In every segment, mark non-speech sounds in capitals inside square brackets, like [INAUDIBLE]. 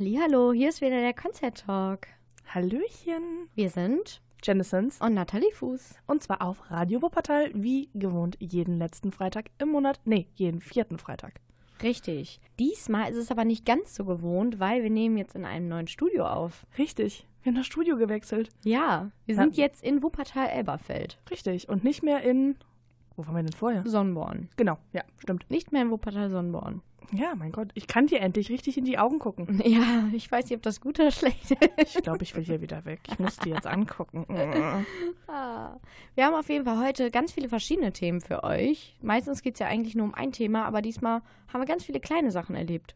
Hallo, hier ist wieder der Konzert Talk. Hallöchen. Wir sind Janisons. und Nathalie Fuß. Und zwar auf Radio Wuppertal, wie gewohnt, jeden letzten Freitag im Monat. Nee, jeden vierten Freitag. Richtig. Diesmal ist es aber nicht ganz so gewohnt, weil wir nehmen jetzt in einem neuen Studio auf. Richtig. Wir haben das Studio gewechselt. Ja, wir sind jetzt in Wuppertal-Elberfeld. Richtig. Und nicht mehr in. Wo waren wir denn vorher? Sonnborn. Genau, ja, stimmt. Nicht mehr in Wuppertal-Sonnborn. Ja, mein Gott, ich kann dir endlich richtig in die Augen gucken. [LAUGHS] Ja, ich weiß nicht, ob das gut oder schlecht ist. Ich glaube, ich will hier wieder weg. Ich muss die jetzt angucken. [LAUGHS] Ah. Wir haben auf jeden Fall heute ganz viele verschiedene Themen für euch. Meistens geht es ja eigentlich nur um ein Thema, aber diesmal haben wir ganz viele kleine Sachen erlebt.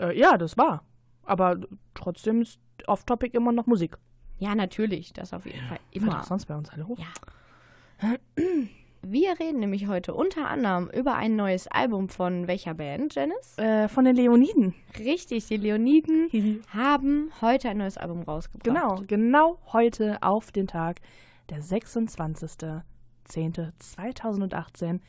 äh, ja, das war. Aber trotzdem ist off-topic immer noch Musik. Ja, natürlich, das auf jeden Fall immer. sonst bei uns alle hoch. Ja. [CLEARS THROAT] Wir reden nämlich heute unter anderem über ein neues Album von welcher Band, Janice? Äh, von den Leoniden. Richtig, die Leoniden haben heute ein neues Album rausgebracht. Genau, genau heute auf den Tag, der 26.10.2018.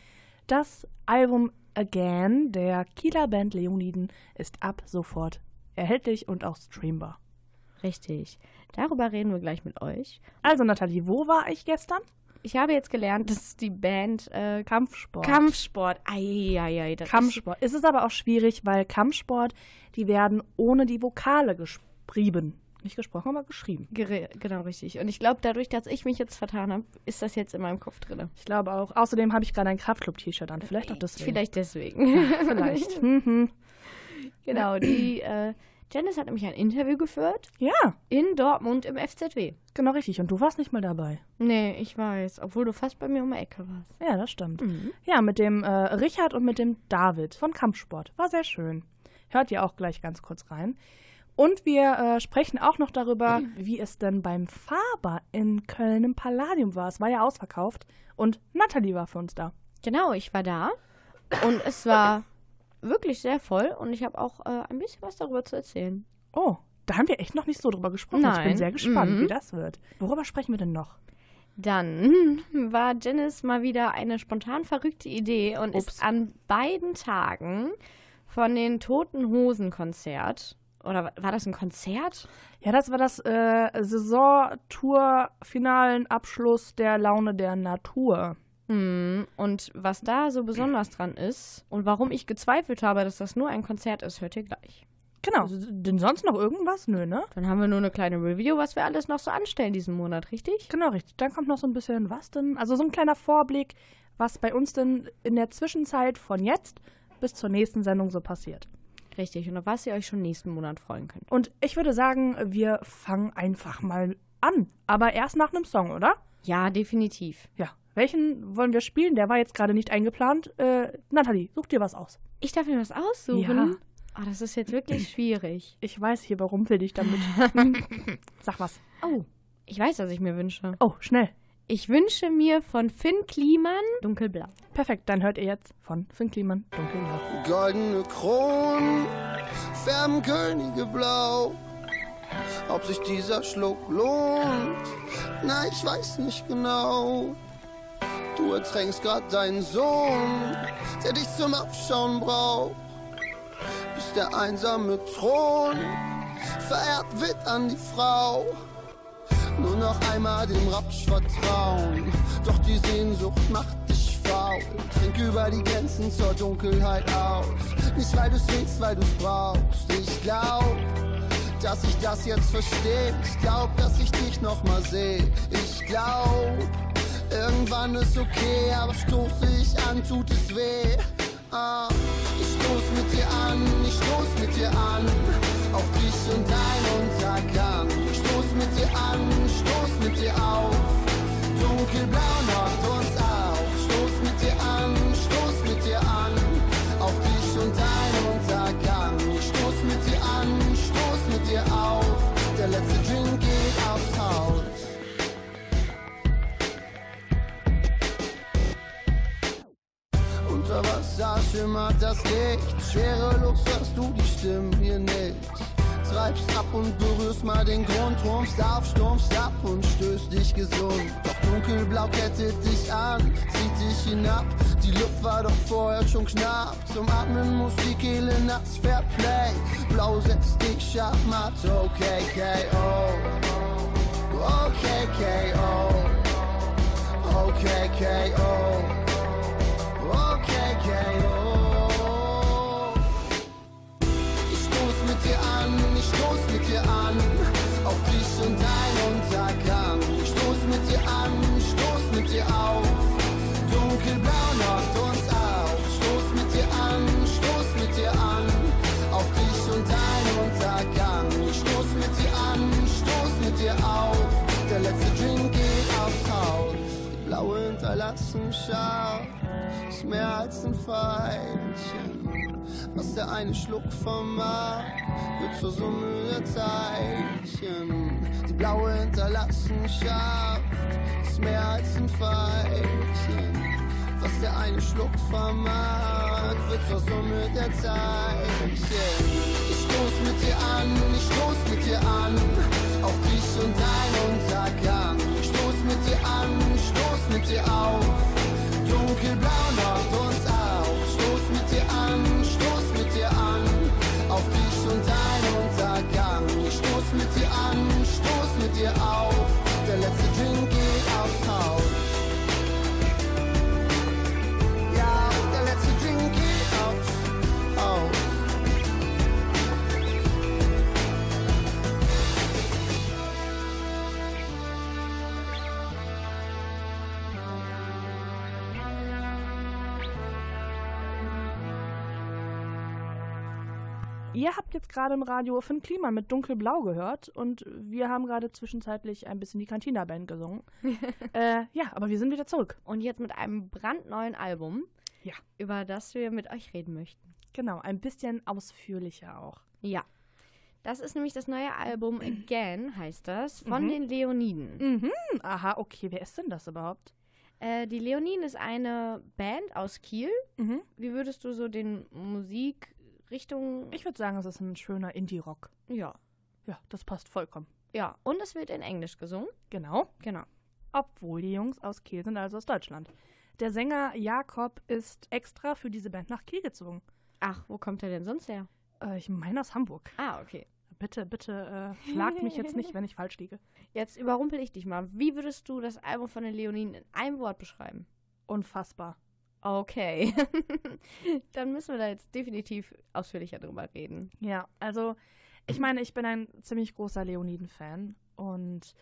Das Album Again der Kieler Band Leoniden ist ab sofort erhältlich und auch streambar. Richtig. Darüber reden wir gleich mit euch. Also Nathalie, wo war ich gestern? Ich habe jetzt gelernt, dass die Band äh, Kampfsport. Kampfsport. Eieiei, das Kampfsport. Es ist aber auch schwierig, weil Kampfsport, die werden ohne die Vokale geschrieben. Nicht gesprochen, aber geschrieben. Ist gere- genau richtig. Und ich glaube, dadurch, dass ich mich jetzt vertan habe, ist das jetzt in meinem Kopf drin. Ich glaube auch. Außerdem habe ich gerade ein Kraftclub-T-Shirt an. Vielleicht auch deswegen. Vielleicht deswegen. [LAUGHS] Vielleicht. [LAUGHS] Mhm. genau, die äh, Janice hat nämlich ein Interview geführt Ja, in Dortmund im FZW. genau richtig. Und du warst nicht mal dabei. Nee, ich weiß, obwohl du fast bei mir um die Ecke warst. Ja, das stimmt. Mhm. Ja, mit dem äh, Richard und mit dem David von Kampfsport. War sehr schön. Hört ihr auch gleich ganz kurz rein. Und wir äh, sprechen auch noch darüber, wie es denn beim Faber in Köln im Palladium war. Es war ja ausverkauft und Nathalie war für uns da. Genau, ich war da und es war wirklich sehr voll und ich habe auch äh, ein bisschen was darüber zu erzählen. Oh, da haben wir echt noch nicht so drüber gesprochen. Ich Nein. bin sehr gespannt, Mhm. wie das wird. Worüber sprechen wir denn noch? Dann [LAUGHS] war Janice mal wieder eine spontan verrückte Idee und Ups. ist an beiden Tagen von den Toten Hosen Konzert oder wa- war das ein Konzert? Ja, das war das äh, Saison-Tour-finalen Abschluss der Laune der Natur. Hm, Und was da so besonders dran ist und warum ich gezweifelt habe, dass das nur ein Konzert ist, hört ihr gleich. Genau. Denn sonst noch irgendwas? Nö, ne? Dann haben wir nur eine kleine Review, was wir alles noch so anstellen diesen Monat, richtig? Genau, richtig. Dann kommt noch so ein bisschen was denn? Also so ein kleiner Vorblick, was bei uns denn in der Zwischenzeit von jetzt bis zur nächsten Sendung so passiert. Richtig, und auf was ihr euch schon nächsten Monat freuen könnt. Und ich würde sagen, wir fangen einfach mal an. Aber erst nach einem Song, oder? Ja, definitiv. Ja. Welchen wollen wir spielen? Der war jetzt gerade nicht eingeplant. Äh, Nathalie, such dir was aus. Ich darf mir was aussuchen. Ja. Ah, das ist jetzt wirklich schwierig. [CLEARS THROAT] Ich weiß, hier überrumpel dich damit. [LAUGHS] Sag was. Oh, ich weiß, was ich mir wünsche. Oh, schnell. Ich wünsche mir von Finn Kliman Dunkelblau. Perfekt, dann hört ihr jetzt von Finn Kliman Dunkelblau. Goldene Kronen färben Könige blau. Ob sich dieser Schluck lohnt, na, ich weiß nicht genau. Du ertränkst grad deinen Sohn, der dich zum Abschauen braucht. Bis der einsame Thron verehrt wird an die Frau. Nur noch einmal dem Rapsch vertrauen. Doch die Sehnsucht macht dich faul. Trink über die Grenzen zur Dunkelheit aus. Nicht weil du's willst, weil du's brauchst. Ich glaub, dass ich das jetzt verstehe. Ich glaub, dass ich dich noch mal sehe. Ich glaub, irgendwann ist okay, aber stoße ich an, tut es weh. Ah, ich stoß mit dir an, ich stoß mit dir an. Auf dich und dein Untergang. Ich stoß mit dir an, stoß mit dir auf. Dunkelblau macht uns auf. Stoß mit dir an, stoß mit dir an. Auf dich und dein Wasser schimmert das Licht. Schwerelos hörst du die Stimmen hier nicht. treibst ab und berührst mal den Grund, rumpfst auf, stumpfst ab und stößt dich gesund. Doch dunkelblau kettet dich an, zieht dich hinab. Die Luft war doch vorher schon knapp. Zum Atmen muss die Kehle nass, Fairplay. Blau setzt dich Schachmatt, okay, KO. Okay, KO. Okay, KO. Okay, dir an, ich stoß mit dir an. Auf dich und dein Untergang. Ich stoß mit dir an, stoß mit dir auf. Dunkelblau macht uns auf. Stoß mit dir an, stoß mit dir an. Auf dich und dein Untergang. Ich stoß mit dir an, stoß mit dir auf. Der letzte Drink geht aufs Haus. Die blaue hinterlassen scharf. Ist mehr als ein Pfeilchen. Was der eine Schluck vermag, wird zur Summe der Teilchen. Die blaue hinterlassen scharf, ist mehr als ein Pfeilchen. Was der eine Schluck vermag, wird zur Summe der Teilchen. Ich stoß mit dir an, ich stoß mit dir an, auf dich und dein Untergang. Ich stoß mit dir an, stoß mit dir auf, dunkelblau macht auf dich und dein Untergang. Ich stoß mit dir an, stoß mit dir auf, der letzte Drink Ihr habt jetzt gerade im Radio Finn Kliman mit Dunkelblau gehört und wir haben gerade zwischenzeitlich ein bisschen die Cantina-Band gesungen. [LAUGHS] äh, ja, aber wir sind wieder zurück. Und jetzt mit einem brandneuen Album, Ja. über das wir mit euch reden möchten. Genau, ein bisschen ausführlicher auch. Ja. Das ist nämlich das neue Album Again, heißt das, von Mhm. den Leoniden. Mhm, aha, okay, wer ist denn das überhaupt? Äh, die Leoniden ist eine Band aus Kiel. Mhm. Wie würdest du so den Musikrichtung. Ich würde sagen, es ist ein schöner Indie-Rock. Ja. Ja, das passt vollkommen. Ja. Und es wird in Englisch gesungen. Genau. Genau. Obwohl die Jungs aus Kiel sind, also aus Deutschland. Der Sänger Jakob ist extra für diese Band nach Kiel gezogen. Ach, wo kommt er denn sonst her? Äh, ich meine aus Hamburg. Ah, okay. Bitte, bitte, äh, schlag mich jetzt nicht, [LAUGHS] wenn ich falsch liege. Jetzt überrumpel ich dich mal. Wie würdest du das Album von den Leoniden in einem Wort beschreiben? Unfassbar. Okay. [LAUGHS] Dann müssen wir da jetzt definitiv ausführlicher drüber reden. Ja, also ich meine, ich bin ein ziemlich großer Leoniden-Fan und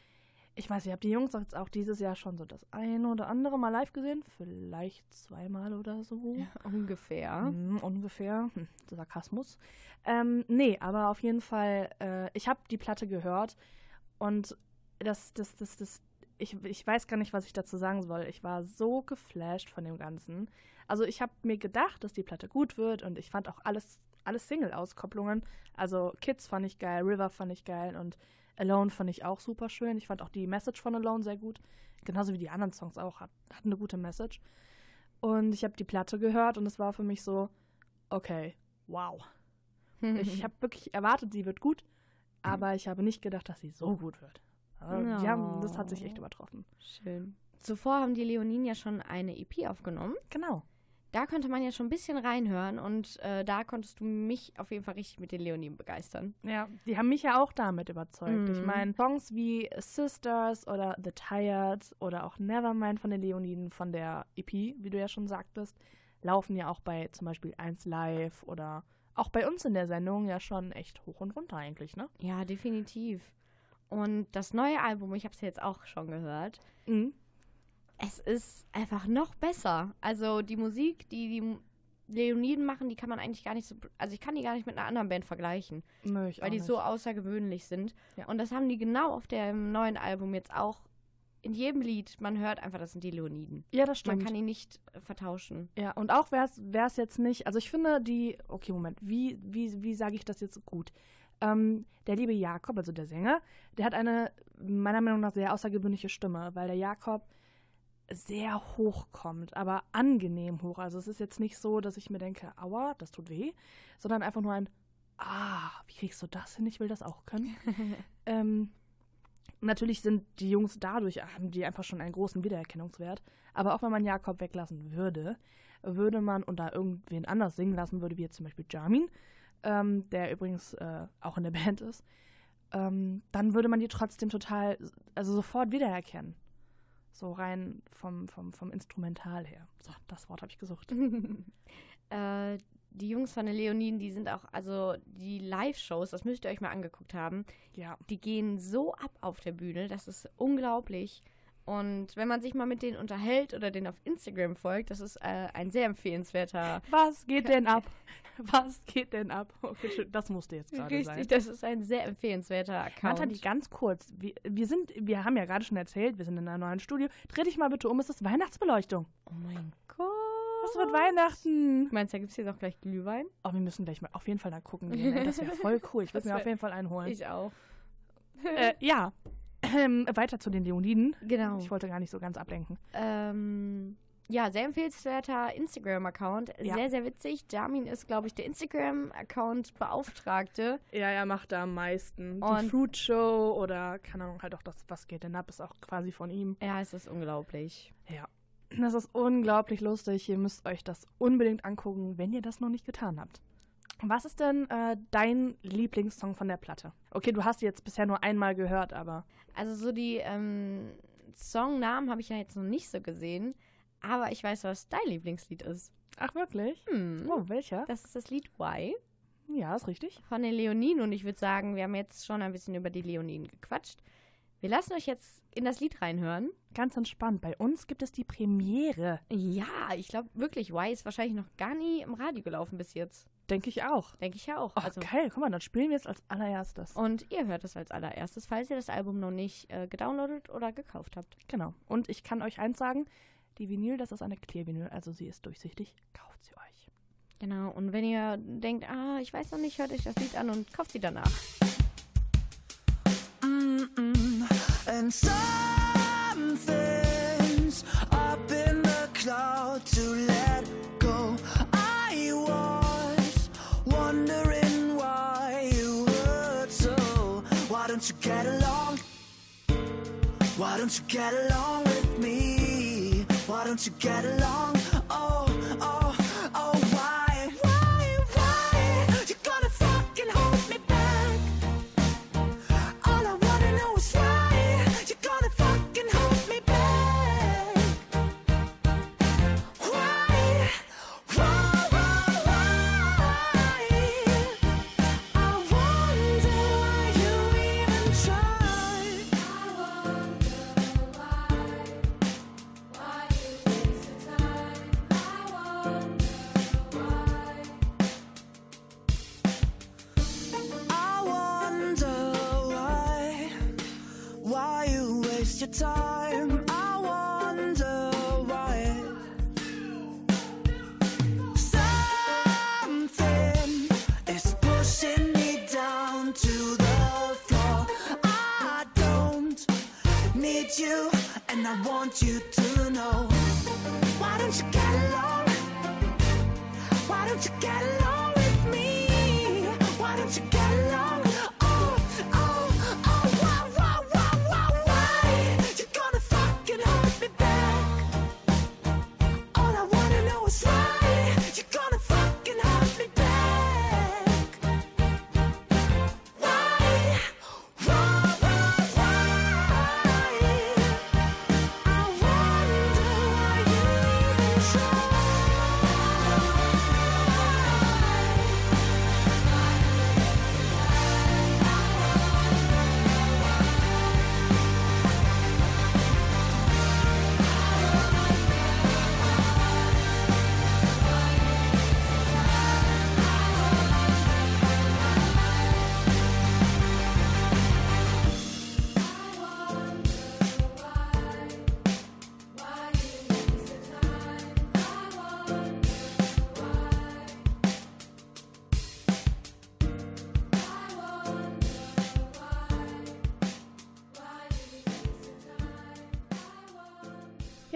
ich weiß, ihr habt die Jungs jetzt auch dieses Jahr schon so das eine oder andere Mal live gesehen. Vielleicht zweimal oder so. Ungefähr. Hm, ungefähr. Hm, Sarkasmus. Ähm, nee, aber auf jeden Fall, äh, ich habe die Platte gehört und das, das, das, das, ich, ich weiß gar nicht, was ich dazu sagen soll. Ich war so geflasht von dem Ganzen. Also ich habe mir gedacht, dass die Platte gut wird und ich fand auch alles, alles Single-Auskopplungen. Also Kids fand ich geil, River fand ich geil und Alone fand ich auch super schön. Ich fand auch die Message von Alone sehr gut. Genauso wie die anderen Songs auch. Hat, hat eine gute Message. Und ich habe die Platte gehört und es war für mich so, okay, wow. [LAUGHS] Ich habe wirklich erwartet, sie wird gut, aber ich habe nicht gedacht, dass sie so gut wird. Die haben, das hat sich echt übertroffen. Schön. Zuvor haben die Leoninen ja schon eine EP aufgenommen. Genau. Da konnte man ja schon ein bisschen reinhören und äh, da konntest du mich auf jeden Fall richtig mit den Leoninen begeistern. Ja, die haben mich ja auch damit überzeugt. Ich Mhm. meine, Songs wie Sisters oder The Tired oder auch Nevermind von den Leoniden von der EP, wie du ja schon sagtest, laufen ja auch bei zum Beispiel 1 Live oder auch bei uns in der Sendung ja schon echt hoch und runter eigentlich, ne? Ja, definitiv. Und das neue Album, ich habe es jetzt auch schon gehört, Mhm. es ist einfach noch besser. Also die Musik, die die Leoniden machen, die kann man eigentlich gar nicht so, also ich kann die gar nicht mit einer anderen Band vergleichen, ich weil die nicht. so außergewöhnlich sind. Ja. Und das haben die genau auf dem neuen Album jetzt auch. In jedem Lied, man hört einfach, das sind die Leoniden. Ja, das stimmt. Man kann die nicht äh, vertauschen. Ja, und auch wäre es jetzt nicht, also ich finde die, okay, Moment, wie, wie, wie sage ich das jetzt gut? Ähm, der liebe Jakob, also der Sänger, der hat eine meiner Meinung nach sehr außergewöhnliche Stimme, weil der Jakob sehr hoch kommt, aber angenehm hoch. Also es ist jetzt nicht so, dass ich mir denke, aua, das tut weh, sondern einfach nur ein ah, wie kriegst du das hin? Ich will das auch können. [LAUGHS] ähm, natürlich sind die Jungs dadurch, haben die einfach schon einen großen Wiedererkennungswert. Aber auch wenn man Jakob weglassen würde, würde man und da irgendwen anders singen lassen würde, wie jetzt zum Beispiel Jamin, ähm, der übrigens äh, auch in der [LAUGHS] Band ist, ähm, dann würde man die trotzdem total, also sofort wiedererkennen. So rein vom, vom, vom Instrumental her. So, das Wort habe ich gesucht. [LAUGHS] [LAUGHS] äh, die Jungs von den Leoniden, die sind auch, also die Live-Shows, das müsst ihr euch mal angeguckt haben. Ja. Die gehen so ab auf der Bühne, das ist unglaublich. Und wenn man sich mal mit denen unterhält oder den auf Instagram folgt, das ist äh, ein sehr empfehlenswerter. Was geht denn ab? [LAUGHS] Was geht denn ab? Okay, schön. das musste jetzt gerade sein. Richtig, das ist ein sehr empfehlenswerter Account. Nathalie, ganz kurz. Wir, wir, sind, wir haben ja gerade schon erzählt, wir sind in einem neuen Studio. Dreh dich mal bitte um, es ist Weihnachtsbeleuchtung. Oh mein Gott. Was wird Weihnachten? Meinst du, da gibt es jetzt auch gleich Glühwein? Oh, wir müssen gleich mal auf jeden Fall da gucken. Gehen. Das wäre voll cool. Ich [LAUGHS] würde mir auf jeden Fall einen holen. Ich auch. Äh, ja. Ähm, weiter zu den Leoniden. Genau. Ich wollte gar nicht so ganz ablenken. Ähm, ja, sehr empfehlenswerter Instagram-Account. Ja. Sehr, sehr witzig. Jamin ist, glaube ich, der Instagram-Account-Beauftragte. Ja, er macht da am meisten. Und die Fruit Show oder, keine Ahnung, halt auch das Was geht denn ab, ist auch quasi von ihm. Ja, es ist unglaublich. Ja. Das ist unglaublich lustig. Ihr müsst euch das unbedingt angucken, wenn ihr das noch nicht getan habt. Was ist denn äh, dein Lieblingssong von der Platte? Okay, du hast sie jetzt bisher nur einmal gehört, aber. Also so die ähm, Songnamen habe ich ja jetzt noch nicht so gesehen, aber ich weiß, was dein Lieblingslied ist. Ach wirklich? Hm. Oh, welcher? Das ist das Lied Why. Ja, ist richtig. Von den Leoninen und ich würde sagen, wir haben jetzt schon ein bisschen über die Leoninen gequatscht. Wir lassen euch jetzt in das Lied reinhören. Ganz entspannt. Bei uns gibt es die Premiere. Ja, ich glaube wirklich, Why ist wahrscheinlich noch gar nie im Radio gelaufen bis jetzt. Denke ich auch. Denke ich ja auch. Oh, also, geil, guck mal, dann spielen wir es als allererstes. Und ihr hört es als allererstes, falls ihr das Album noch nicht äh, gedownloadet oder gekauft habt. Genau. Und ich kann euch eins sagen, die Vinyl, das ist eine Clear-Vinyl, also sie ist durchsichtig. Kauft sie euch. Genau. Und wenn ihr denkt, ah, ich weiß noch nicht, hört euch das Lied an und kauft sie danach. Mm -mm. And some things up in the cloud to let go. I was wondering why you hurt so. Why don't you get along? Why don't you get along don't you get along?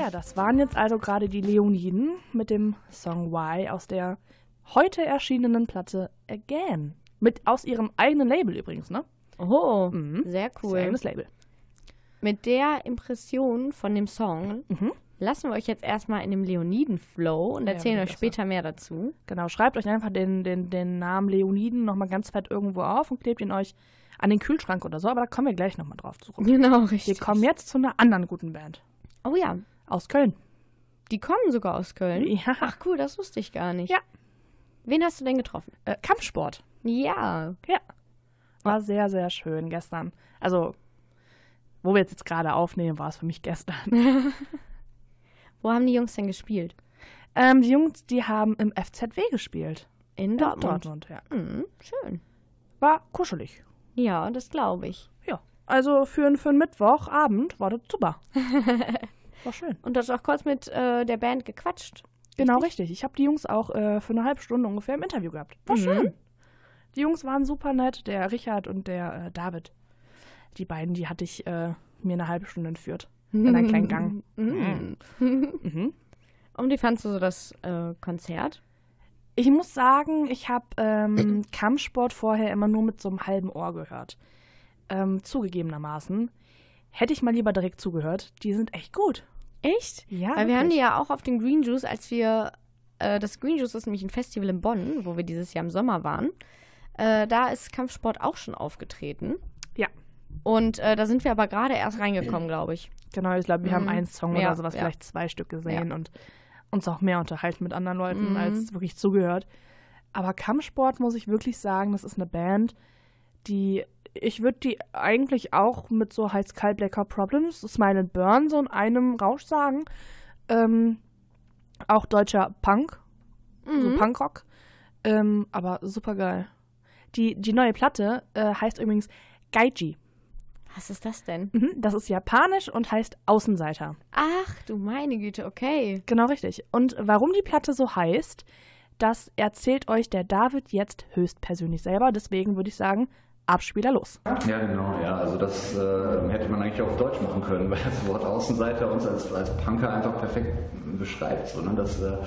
Ja, das waren jetzt also gerade die Leoniden mit dem Song Why aus der heute erschienenen Platte Again. Mit aus ihrem eigenen Label übrigens, ne? Oh, Mhm. sehr cool. eigenes Label. Mit der Impression von dem Song Mhm. lassen wir euch jetzt erstmal in dem Leoniden-Flow und Ja, erzählen würde euch später mehr dazu. Genau, schreibt euch einfach den, den, den Namen Leoniden nochmal ganz fett irgendwo auf und klebt ihn euch an den Kühlschrank oder so, aber da kommen wir gleich nochmal drauf zurück. Genau, Wir richtig. kommen jetzt zu einer anderen guten Band Oh ja, aus Köln. die kommen sogar aus Köln. Ja. Ach cool, das wusste ich gar nicht. Ja. Wen hast du denn getroffen? Äh, Kampfsport. Ja. Ja. War sehr, sehr schön gestern. Also, wo wir jetzt, gerade aufnehmen, war es für mich gestern. [LAUGHS] Wo haben die Jungs denn gespielt? ähm, die Jungs, die haben im FZW gespielt. In In Dortmund. Dortmund, ja. Mhm, schön. War kuschelig. Ja, das glaube ich. Ja. Also für, einen- für einen Mittwochabend war das super. [LAUGHS] War schön. Und du hast auch kurz mit äh, der Band gequatscht. Genau, richtig. Ich habe die Jungs auch äh, für eine halbe Stunde ungefähr im Interview gehabt. War Mhm. schön. Die Jungs waren super nett, der Richard und der äh, David. Die beiden, die hatte ich äh, mir eine halbe Stunde entführt. In einen kleinen Gang. [LAUGHS] Mhm. Mhm. [LAUGHS] Und wie fandst du so das äh, Konzert? Ich muss sagen, ich habe ähm, [CLEARS THROAT] Kampfsport vorher immer nur mit so einem halben Ohr gehört. Ähm, zugegebenermaßen. Hätte ich mal lieber direkt zugehört. Die sind echt gut. Echt? Ja, Weil wir haben die wirklich. ja auch auf den Green Juice, als wir, äh, das Green Juice ist nämlich ein Festival in Bonn, wo wir dieses Jahr im Sommer waren. Äh, da ist Kampfsport auch schon aufgetreten. Ja. Und äh, da sind wir aber gerade erst reingekommen, glaube ich. Genau, ich glaube, wir haben Mhm. einen Song Ja, oder sowas, ja. vielleicht zwei Stück gesehen und uns auch mehr unterhalten mit anderen Leuten Mhm. als wirklich zugehört. Aber Kampfsport muss ich wirklich sagen, das ist eine Band, die ich würde die eigentlich auch mit so heiß kalt lecker Problems, Smile and Burn so in einem Rausch sagen. Ähm, auch deutscher Punk, so Mhm. Punkrock, ähm, aber super geil. Die, die neue Platte äh, heißt übrigens Gaiji. Was ist das denn? Mhm, das ist japanisch und heißt Außenseiter. Ach, du meine Güte, okay. Genau richtig. Und warum die Platte so heißt, das erzählt euch der David jetzt höchstpersönlich selber. Deswegen würde ich sagen, Abspieler los. Ja, genau, ja. Also das äh, hätte man eigentlich auf Deutsch machen können, [LAUGHS] weil das Wort Außenseiter uns als, als Punker einfach perfekt beschreibt. So, ne? Das, äh,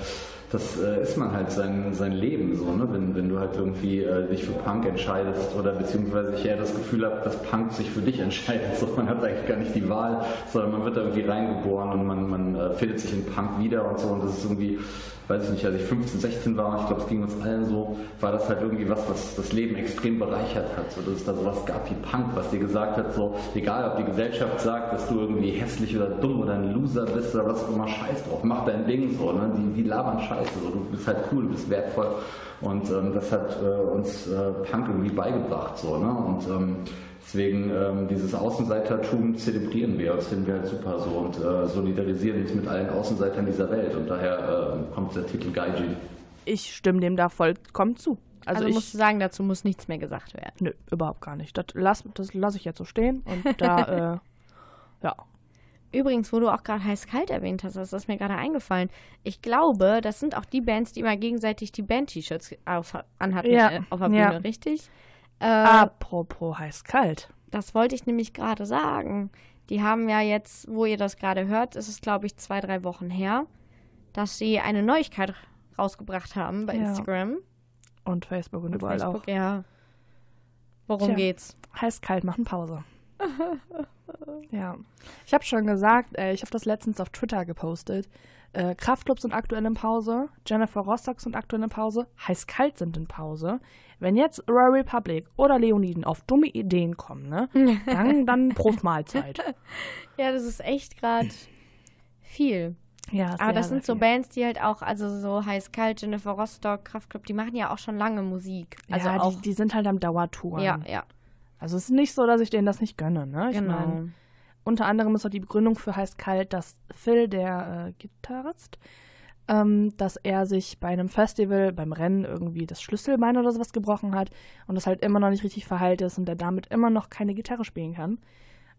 das äh, ist man halt sein, sein Leben so, ne? wenn, wenn du halt irgendwie äh, dich für Punk entscheidest oder beziehungsweise ich eher das Gefühl habe, dass Punk sich für dich [LAUGHS] entscheidet. So, man hat eigentlich gar nicht die Wahl, sondern man wird da irgendwie reingeboren und man, man äh, findet sich in Punk wieder und so und das ist irgendwie, weiß ich nicht, als ich 15, 16 war, ich glaube, es ging uns allen so, war das halt irgendwie was, was das Leben extrem bereichert hat. So, dass es da sowas gab wie Punk, was dir gesagt hat, so, egal ob die Gesellschaft sagt, dass du irgendwie hässlich oder dumm oder ein Loser bist oder was auch immer, scheiß drauf, mach dein Ding so, ne? die, die labern scheiße, so, du bist halt cool, du bist wertvoll und ähm, das hat äh, uns äh, Punk irgendwie beigebracht, so, ne? und ähm, Deswegen ähm, dieses Außenseitertum zelebrieren wir, das finden wir halt super so und äh, solidarisieren uns mit allen Außenseitern dieser Welt und daher äh, kommt der Titel Gaiji. Ich stimme dem da vollkommen zu. Also, Also, musst ich. du sagen, dazu muss nichts mehr gesagt werden. Nö, überhaupt gar nicht. Das lasse das lass ich jetzt so stehen. Und da, [LAUGHS] äh, ja. Übrigens, wo du auch gerade heiß-kalt erwähnt hast, das ist mir gerade eingefallen. Ich glaube, das sind auch die Bands, die immer gegenseitig die Band-T-Shirts anhatten Ja, äh, auf der ja. Bühne, richtig? Äh, Apropos heiß-kalt. Das wollte ich nämlich gerade sagen. Die haben ja jetzt, wo ihr das gerade hört, ist es, glaube ich, zwei, drei Wochen her, dass sie eine Neuigkeit rausgebracht haben bei Ja. Instagram. Und Facebook und Und überall Facebook, auch. ja. Worum Tja. geht's? Heiß-kalt machen Pause. [LAUGHS] ja. Ich habe schon gesagt, äh, ich habe das letztens auf Twitter gepostet. Äh, Kraftclub sind aktuell in Pause, Jennifer Rostock sind aktuell in Pause, Heiß-Kalt sind in Pause. Wenn jetzt Royal Republic oder Leoniden auf dumme Ideen kommen, ne, [LAUGHS] dann, dann Prof Mahlzeit. Ja, das ist echt gerade viel. Ja, Aber das sind so Bands, die halt auch, also so heiß-kalt, Jennifer Rostock, Kraftclub, die machen ja auch schon lange Musik. Also ja, auch. die, die sind halt am Dauertouren. ja, ja, Also es ist nicht so, dass ich denen das nicht gönne, ne? Ich genau. mein, Unter anderem ist auch die Begründung für heiß kalt, dass Phil, der äh, Gitarrist, ähm, dass er sich bei einem Festival, beim Rennen irgendwie das Schlüsselbein oder sowas gebrochen hat und das halt immer noch nicht richtig verheilt ist und er damit immer noch keine Gitarre spielen kann.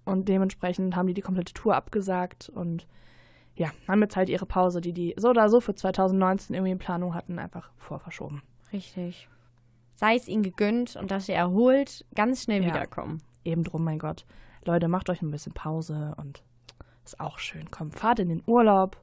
Und dementsprechend haben die die komplette Tour abgesagt und ja, haben jetzt halt ihre Pause, die die so oder so für 2019 irgendwie in Planung hatten, einfach vorverschoben. Richtig. Sei es ihnen gegönnt und dass sie erholt ganz schnell Ja. wiederkommen. Eben drum, mein Gott. Leute, macht euch ein bisschen Pause und ist auch schön. Kommt, fahrt in den Urlaub.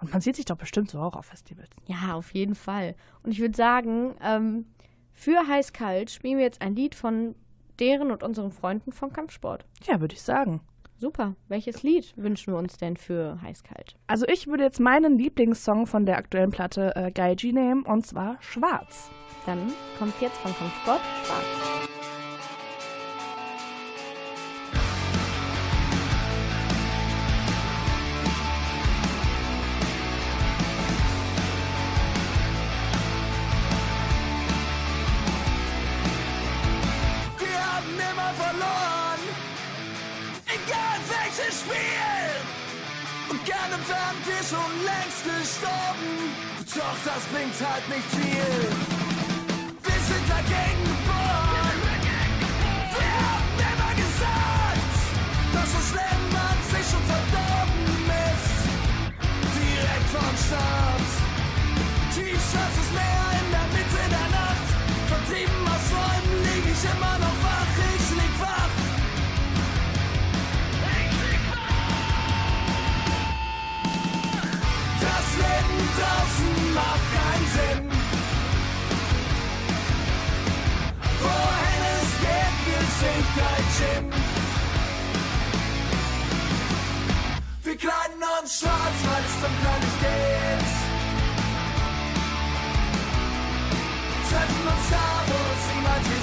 Und man sieht sich doch bestimmt so auch auf Festivals. Ja, auf jeden Fall. Und ich würde sagen, ähm, Für Heiß-Kalt spielen wir jetzt ein Lied von deren und unseren Freunden von Kampfsport. Ja, würde ich sagen. Super. Welches Lied wünschen wir uns denn für Heiß-Kalt? Also ich würde jetzt meinen Lieblingssong von der aktuellen Platte äh, Gaiji nehmen und zwar Schwarz. Dann kommt jetzt von Kampfsport Schwarz. Gestorben, doch das bringt halt nicht viel. Wir sind dagegen geboren. Wir haben immer gesagt, dass das Leben an sich schon verdorben ist. Direkt vom Start. Tiefschwarzes Meer in der Mitte der Nacht. Vertrieben kein Gym. Wir kleiden uns schwarz, weil es dunkler nicht geht. treffen uns da, wo uns niemand hier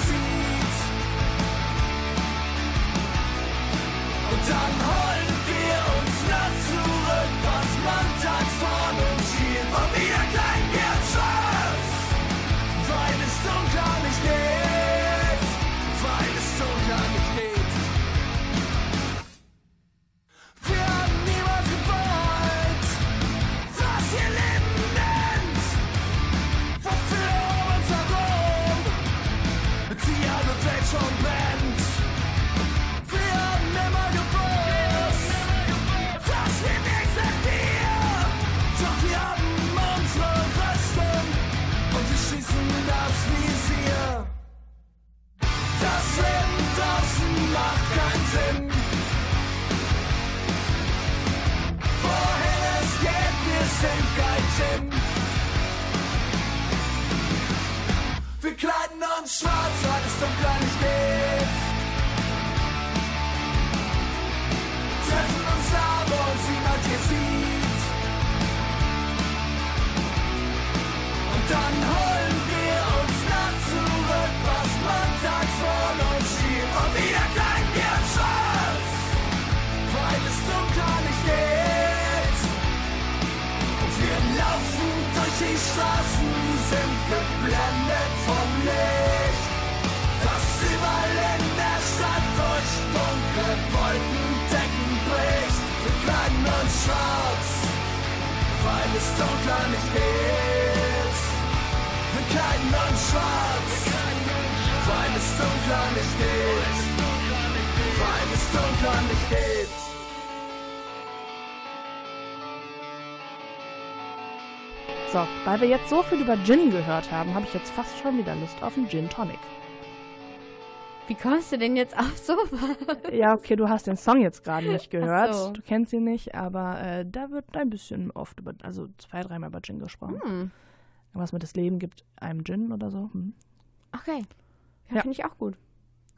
keinen Sinn. Wohin es geht, wir sind kein Gym. Wir kleiden uns schwarz, weil es dunkler nicht geht. Treffen uns da, wo uns niemand hier sieht. Und dann holen weil es dunkler nicht geht. Wir kleiden uns schwarz, weil es dunkler nicht geht. Weil es dunkler nicht geht. So, weil wir jetzt so viel über Gin gehört haben, habe ich jetzt fast schon wieder Lust auf einen Gin Tonic. Wie kommst du denn jetzt auf sowas? Ja, okay, du hast den Song jetzt gerade nicht gehört. so. Du kennst ihn nicht, aber äh, da wird ein bisschen oft über, also zwei, dreimal über Gin gesprochen. Hm. Was mit das Leben gibt einem Gin oder so. Hm. Okay. Ja, Ja. finde ich auch gut.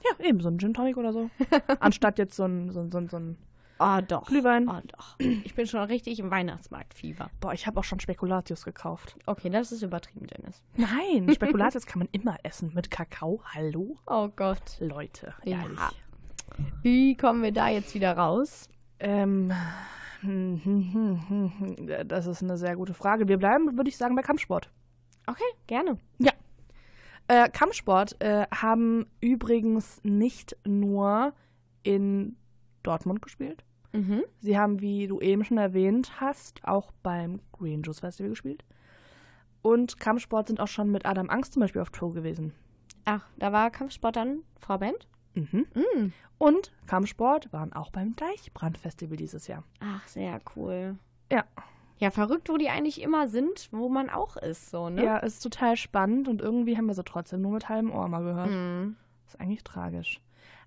Ja, eben so ein Gin Tonic oder so. [LAUGHS] Anstatt jetzt so ein, so ein, so ein, so ein Oh, doch. Glühwein. Oh, doch. Ich bin schon richtig im Weihnachtsmarktfieber. Boah, ich habe auch schon Spekulatius gekauft. Okay, das ist übertrieben, Dennis. Nein, [LAUGHS] Spekulatius kann man immer essen mit Kakao. Hallo? Oh Gott. Leute, Ja. ehrlich. Wie kommen wir da jetzt wieder raus? Ähm, hm, hm, hm, hm, hm, das ist eine sehr gute Frage. Wir bleiben, würde ich sagen, bei Kampfsport. Okay, gerne. Ja. Äh, Kampfsport äh, haben übrigens nicht nur in Dortmund gespielt. Mhm. Sie haben, wie du eben schon erwähnt hast, auch beim Green Juice Festival gespielt. Und Kampfsport sind auch schon mit Adam Angst zum Beispiel auf Tour gewesen. Ach, da war Kampfsport dann Vorband? Mhm. Mhm. Und Kampfsport waren auch beim Deichbrand-Festival dieses Jahr. Ach, sehr cool. Ja. Ja, verrückt, wo die eigentlich immer sind, wo man auch ist, so, ne? Ja, ist total spannend und irgendwie haben wir sie trotzdem nur mit halbem Ohr mal gehört. Mhm. Ist eigentlich tragisch.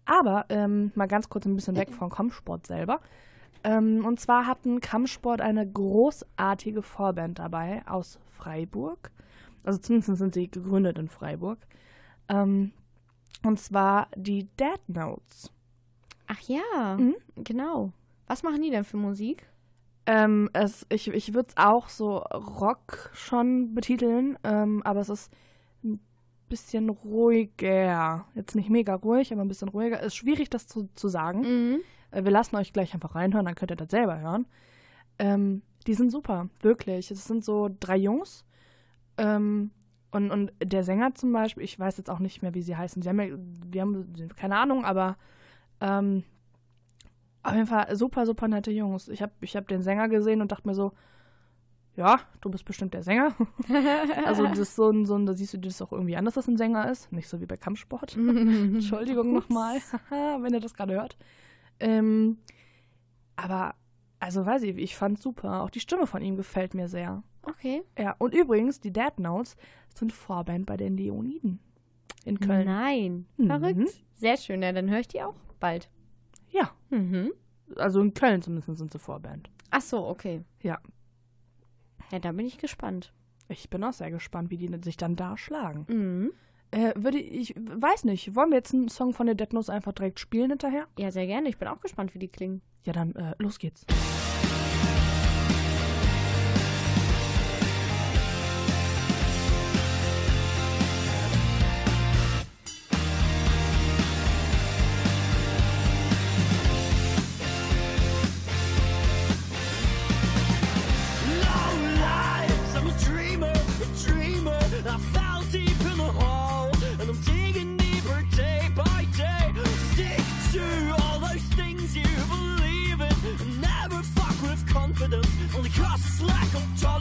Aber ähm, mal ganz kurz ein bisschen weg von Kampfsport selber. Ähm, und zwar hatten Kampfsport eine großartige Vorband dabei aus Freiburg. Also zumindest sind sie gegründet in Freiburg. Ähm, und zwar die Dead Notes. Ach ja, Mhm. genau. Was machen die denn für Musik? Ähm, es, ich ich würde es auch so Rock schon betiteln, ähm, aber es ist bisschen ruhiger. Jetzt nicht mega ruhig, aber ein bisschen ruhiger. Ist schwierig, das zu, zu sagen. Mhm. Äh, Wir lassen euch gleich einfach reinhören, dann könnt ihr das selber hören. Ähm, die sind super, wirklich. Es sind so drei Jungs. Ähm, und, und der Sänger zum Beispiel, ich weiß jetzt auch nicht mehr, wie sie heißen. Sie haben ja, wir haben keine Ahnung, aber ähm, auf jeden Fall super, super nette Jungs. Ich habe ich hab den Sänger gesehen und dachte mir so, ja, du bist bestimmt der Sänger. [LAUGHS] also das ist so ein, so ein, da siehst du das auch irgendwie an, dass das ein Sänger ist. Nicht so wie bei Kampfsport. [LAUGHS] Entschuldigung nochmal, [LAUGHS] wenn ihr das gerade hört. Ähm, aber, also weiß ich, ich fand super. Auch die Stimme von ihm gefällt mir sehr. Okay. Ja, und übrigens, die Dead Notes sind Vorband bei den Leoniden in Köln. Nein. Mhm. Verrückt. Sehr schön. Ja, dann höre ich die auch bald. Ja, Mhm. also in Köln zumindest sind sie Vorband. Ach so, okay. Ja, Ja, da bin ich gespannt. ich bin auch sehr gespannt, wie die sich dann da schlagen. Mhm. Äh, würde ich, weiß nicht, wollen wir jetzt einen Song von den Dead Notes einfach direkt spielen hinterher? Ja, sehr gerne. Ich bin auch gespannt, wie die klingen. Ja, dann äh, los geht's. Only causes lack of tolerance.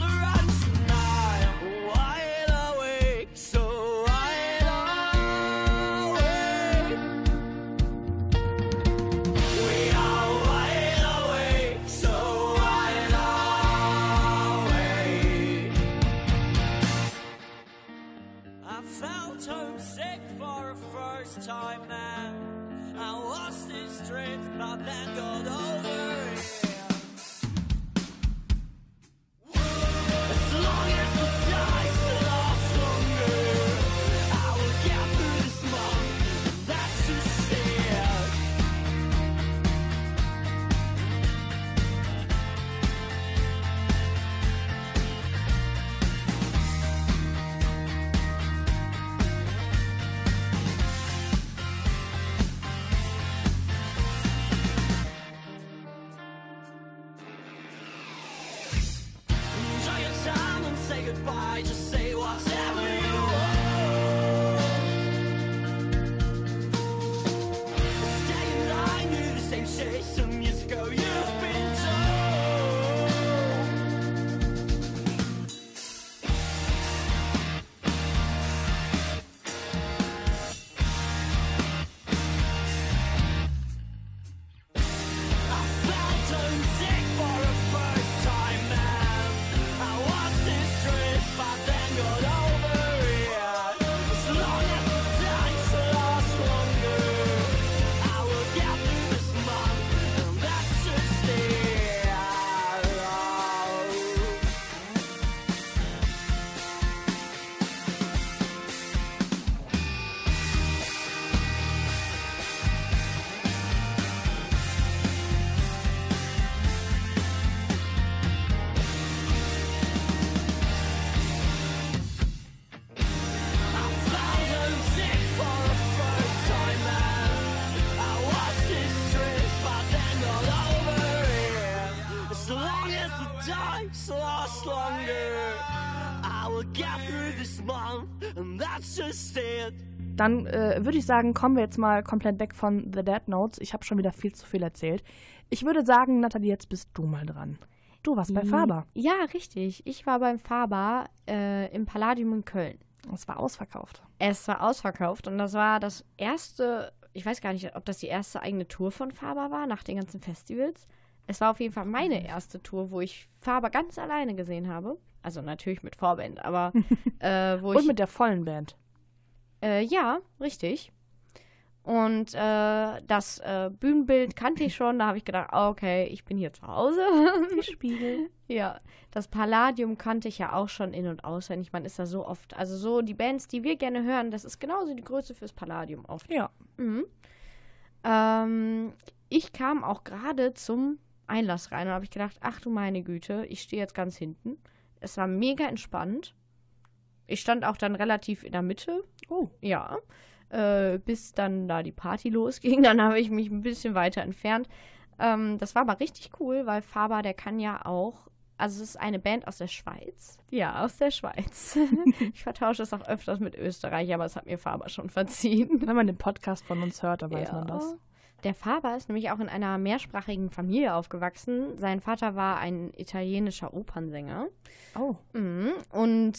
Dann äh, würde ich sagen, kommen wir jetzt mal komplett weg von The Dead Notes. Ich habe schon wieder viel zu viel erzählt. Ich würde sagen, Nathalie, jetzt bist du mal dran. Du warst bei Faber. Ja, richtig. Ich war beim Faber äh, im Palladium in Köln. Es war ausverkauft. Es war ausverkauft und das war das erste, ich weiß gar nicht, ob das die erste eigene Tour von Faber war, nach den ganzen Festivals. Es war auf jeden Fall meine erste Tour, wo ich Faber ganz alleine gesehen habe. Also natürlich mit Vorband, aber [LAUGHS] äh, wo Und ich. mit der vollen Band. Äh, ja, richtig. Und äh, das äh, Bühnenbild kannte ich schon. Da habe ich gedacht, ah, okay, ich bin hier zu Hause. [LAUGHS] Spiegel. ja, das Palladium kannte ich ja auch schon in- und auswendig. Man ist da so oft. Also so die Bands, die wir gerne hören, das ist genauso die Größe fürs Palladium oft. Ja. Mhm. Ähm, ich kam auch gerade zum Einlass rein und habe ich gedacht, ach du meine Güte, ich stehe jetzt ganz hinten. Es war mega entspannt. Ich stand auch dann relativ in der Mitte. Oh. Ja. Äh, bis dann da die Party [LAUGHS] losging. Dann habe ich mich ein bisschen weiter entfernt. Ähm, das war aber richtig cool, weil Faber, der kann ja auch. Also es ist eine Band aus der Schweiz. Ja, aus der Schweiz. [LAUGHS] [LAUGHS] ich vertausche es auch öfters mit Österreich, aber es hat mir Faber schon verziehen. Wenn man den Podcast von uns hört, dann weiß Ja. man das. Der Faber ist nämlich auch in einer mehrsprachigen Familie aufgewachsen. Sein Vater war ein italienischer Opernsänger. Oh. Mhm. Und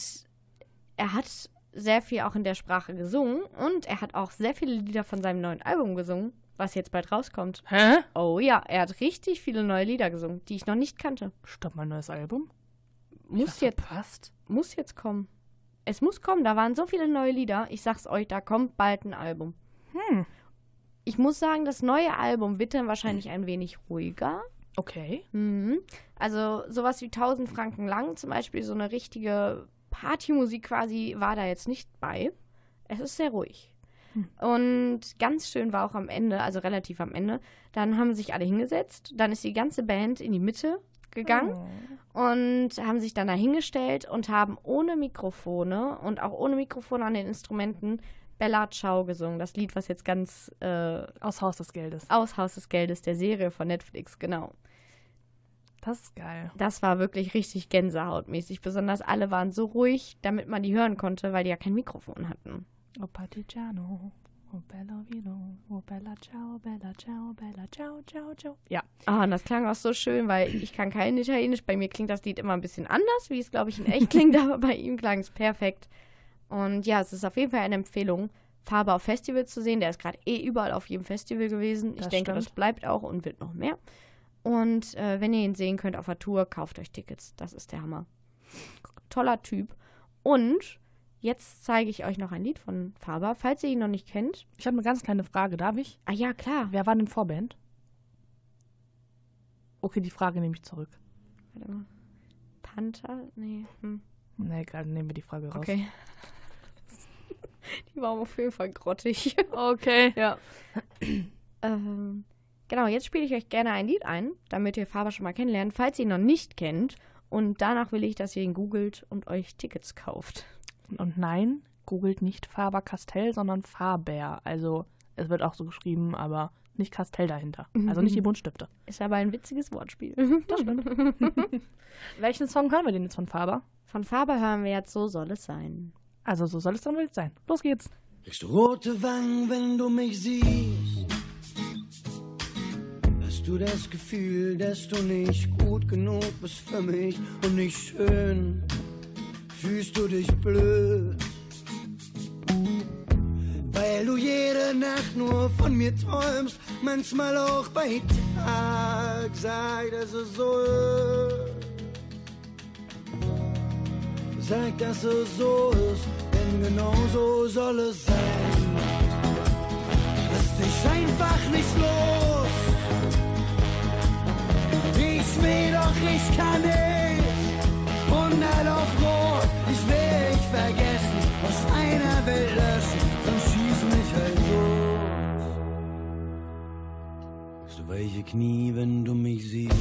er hat sehr viel auch in der Sprache gesungen und er hat auch sehr viele Lieder von seinem neuen Album gesungen, was jetzt bald rauskommt. Hä? Oh ja, er hat richtig viele neue Lieder gesungen, die ich noch nicht kannte. Stopp mal ein neues Album. Muss jetzt, verpasst? muss jetzt kommen. Es muss kommen, da waren so viele neue Lieder. Ich sag's euch, da kommt bald ein Album. Hm. Ich muss sagen, das neue Album wird dann wahrscheinlich ein wenig ruhiger. Okay. Mhm. Also sowas wie 1000 Franken lang, zum Beispiel so eine richtige Partymusik quasi, war da jetzt nicht bei. Es ist sehr ruhig. Und ganz schön war auch am Ende, also relativ am Ende, dann haben sich alle hingesetzt, dann ist die ganze Band in die Mitte gegangen und haben sich dann da hingestellt und haben ohne Mikrofone und auch ohne Mikrofone an den Instrumenten Bella Ciao gesungen. Das Lied, was jetzt ganz äh, Aus Haus des Geldes. aus Haus des Geldes, der Serie von Netflix, genau. Das ist geil. Das war wirklich richtig gänsehautmäßig. Besonders alle waren so ruhig, damit man die hören konnte, weil die ja kein Mikrofon hatten. Oh partigiano, oh bello vino, oh bella ciao, bella ciao, bella ciao, ciao, ciao. Ja. Ah, und das klang auch so schön, weil ich kann kein Italienisch. Bei mir klingt das Lied immer ein bisschen anders, wie es, glaube ich, in echt klingt, [LAUGHS] aber bei ihm klang es perfekt. Und ja, es ist auf jeden Fall eine Empfehlung, Farbe auf Festivals zu sehen. Der ist gerade eh überall auf jedem Festival gewesen. Ich Das denke, das stimmt. bleibt auch und wird noch mehr. Und äh, wenn ihr ihn sehen könnt auf der Tour, kauft euch Tickets. Das ist der Hammer. Toller Typ. Und jetzt zeige ich euch noch ein Lied von Faber, falls ihr ihn noch nicht kennt. Ich habe eine ganz kleine Frage, darf ich? Ah ja, klar. Wer war denn Vorband? Okay, die Frage nehme ich zurück. Warte mal. Panther? Nee. Hm. Nee, egal, nehmen wir die Frage raus. Okay. [LAUGHS] Die war auf jeden Fall grottig. Okay. [LAUGHS] ja. ähm, genau, jetzt spiele ich euch gerne ein Lied ein, damit ihr Faber schon mal kennenlernt, falls ihr ihn noch nicht kennt. Und danach will ich, dass ihr ihn googelt und euch Tickets kauft. Und nein, googelt nicht Faber-Castell, sondern Faber. Also, es wird auch so geschrieben, aber nicht Castell dahinter. Also nicht die [LAUGHS] Buntstifte. Ist aber ein witziges Wortspiel. [LAUGHS] Das stimmt. [LAUGHS] Welchen Song hören wir denn jetzt von Faber? Von Faber hören wir jetzt So soll es sein. Also, so soll es dann wohl sein. Los geht's. Kriegst du rote Wangen, wenn du mich siehst? Hast du das Gefühl, dass du nicht gut genug bist für mich und nicht schön? Fühlst du dich blöd? Weil du jede Nacht nur von mir träumst, manchmal auch bei Tag, sag, dass es so ist. Sag, dass es so ist, denn genau so soll es sein. Lass dich einfach nicht los. Ich will doch, ich kann nicht. 100 auf Rot, ich will dich vergessen. Aus einer Welt löschen, sonst schieß mich halt los. Hast du weiche Knie, wenn du mich siehst?